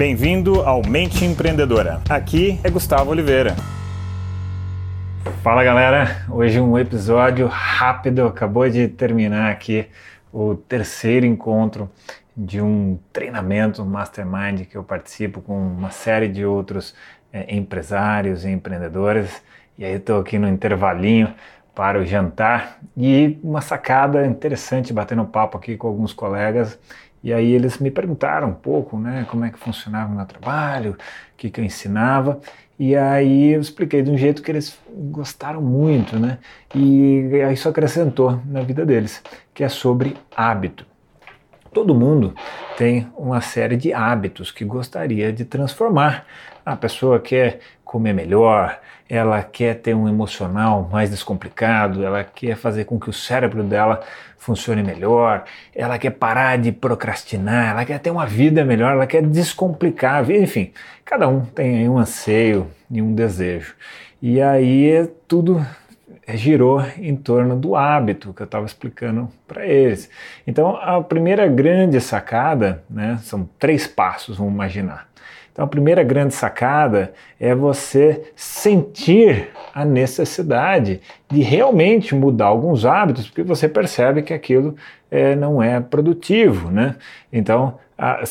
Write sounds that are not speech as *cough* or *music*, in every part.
Bem-vindo ao Mente Empreendedora. Aqui é Gustavo Oliveira. Fala galera, hoje um episódio rápido. Acabou de terminar aqui o terceiro encontro de um treinamento mastermind que eu participo com uma série de outros é, empresários e empreendedores. E aí estou aqui no intervalinho para o jantar e uma sacada interessante batendo papo aqui com alguns colegas e aí eles me perguntaram um pouco, né, como é que funcionava o meu trabalho, o que, que eu ensinava. E aí eu expliquei de um jeito que eles gostaram muito, né? E isso acrescentou na vida deles, que é sobre hábito. Todo mundo tem uma série de hábitos que gostaria de transformar. A pessoa quer comer melhor, ela quer ter um emocional mais descomplicado, ela quer fazer com que o cérebro dela funcione melhor, ela quer parar de procrastinar, ela quer ter uma vida melhor, ela quer descomplicar a vida, enfim, cada um tem um anseio e um desejo. E aí tudo girou em torno do hábito que eu estava explicando para eles. Então, a primeira grande sacada, né, são três passos, vamos imaginar. Então, a primeira grande sacada é você sentir a necessidade de realmente mudar alguns hábitos, porque você percebe que aquilo é, não é produtivo, né? Então, a,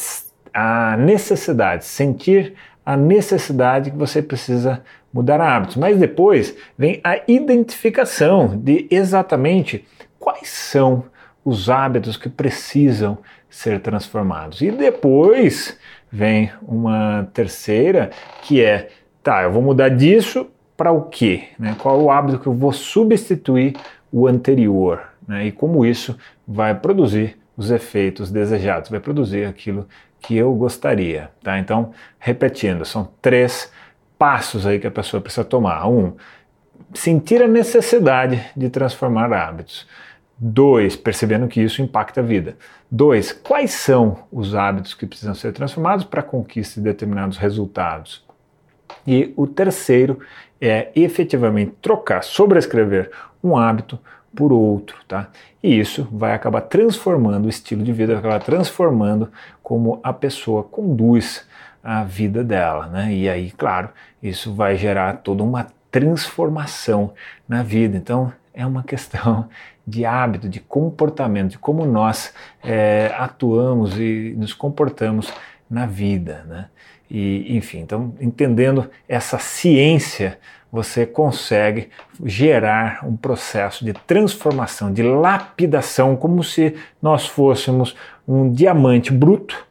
a necessidade, sentir a necessidade que você precisa mudar hábitos. Mas depois vem a identificação de exatamente quais são os hábitos que precisam ser transformados. E depois vem uma terceira que é, tá, eu vou mudar disso para o quê? Né? Qual é o hábito que eu vou substituir o anterior? Né? E como isso vai produzir os efeitos desejados, vai produzir aquilo que eu gostaria. Tá? Então, repetindo, são três passos aí que a pessoa precisa tomar. Um, sentir a necessidade de transformar hábitos. Dois, percebendo que isso impacta a vida. Dois, quais são os hábitos que precisam ser transformados para a conquista de determinados resultados? E o terceiro é efetivamente trocar, sobrescrever um hábito por outro, tá? E isso vai acabar transformando o estilo de vida, vai acabar transformando como a pessoa conduz a vida dela, né? E aí, claro, isso vai gerar toda uma transformação na vida. Então, é uma questão *laughs* de hábito, de comportamento, de como nós é, atuamos e nos comportamos na vida, né? E, enfim, então, entendendo essa ciência, você consegue gerar um processo de transformação, de lapidação, como se nós fôssemos um diamante bruto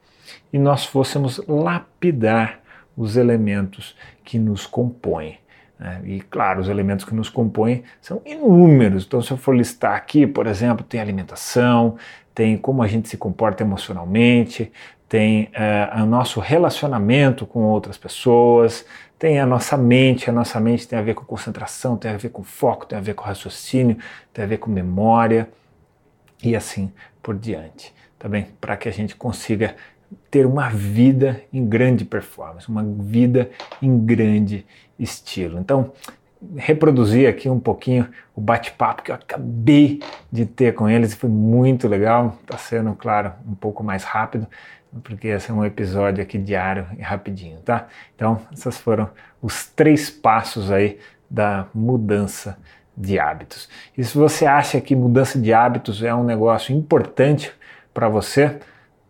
e nós fôssemos lapidar os elementos que nos compõem. Né? E claro, os elementos que nos compõem são inúmeros. Então, se eu for listar aqui, por exemplo, tem alimentação, tem como a gente se comporta emocionalmente, tem uh, o nosso relacionamento com outras pessoas, tem a nossa mente. A nossa mente tem a ver com concentração, tem a ver com foco, tem a ver com raciocínio, tem a ver com memória e assim por diante. Tá bem? Para que a gente consiga ter uma vida em grande performance, uma vida em grande estilo. Então, reproduzir aqui um pouquinho o bate-papo que eu acabei de ter com eles, foi muito legal. Está sendo, claro, um pouco mais rápido, porque esse é um episódio aqui diário e rapidinho, tá? Então, esses foram os três passos aí da mudança de hábitos. E se você acha que mudança de hábitos é um negócio importante para você,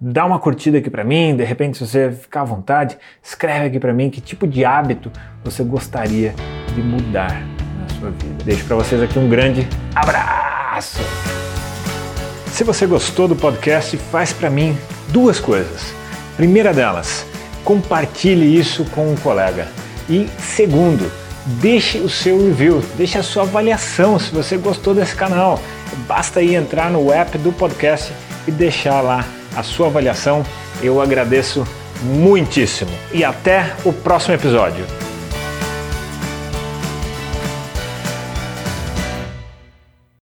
dá uma curtida aqui para mim, de repente se você ficar à vontade, escreve aqui para mim que tipo de hábito você gostaria de mudar na sua vida. Deixo para vocês aqui um grande abraço. Se você gostou do podcast, faz para mim duas coisas. Primeira delas, compartilhe isso com um colega. E segundo, deixe o seu review, deixe a sua avaliação se você gostou desse canal. Basta aí entrar no app do podcast e deixar lá a sua avaliação. Eu agradeço muitíssimo. E até o próximo episódio.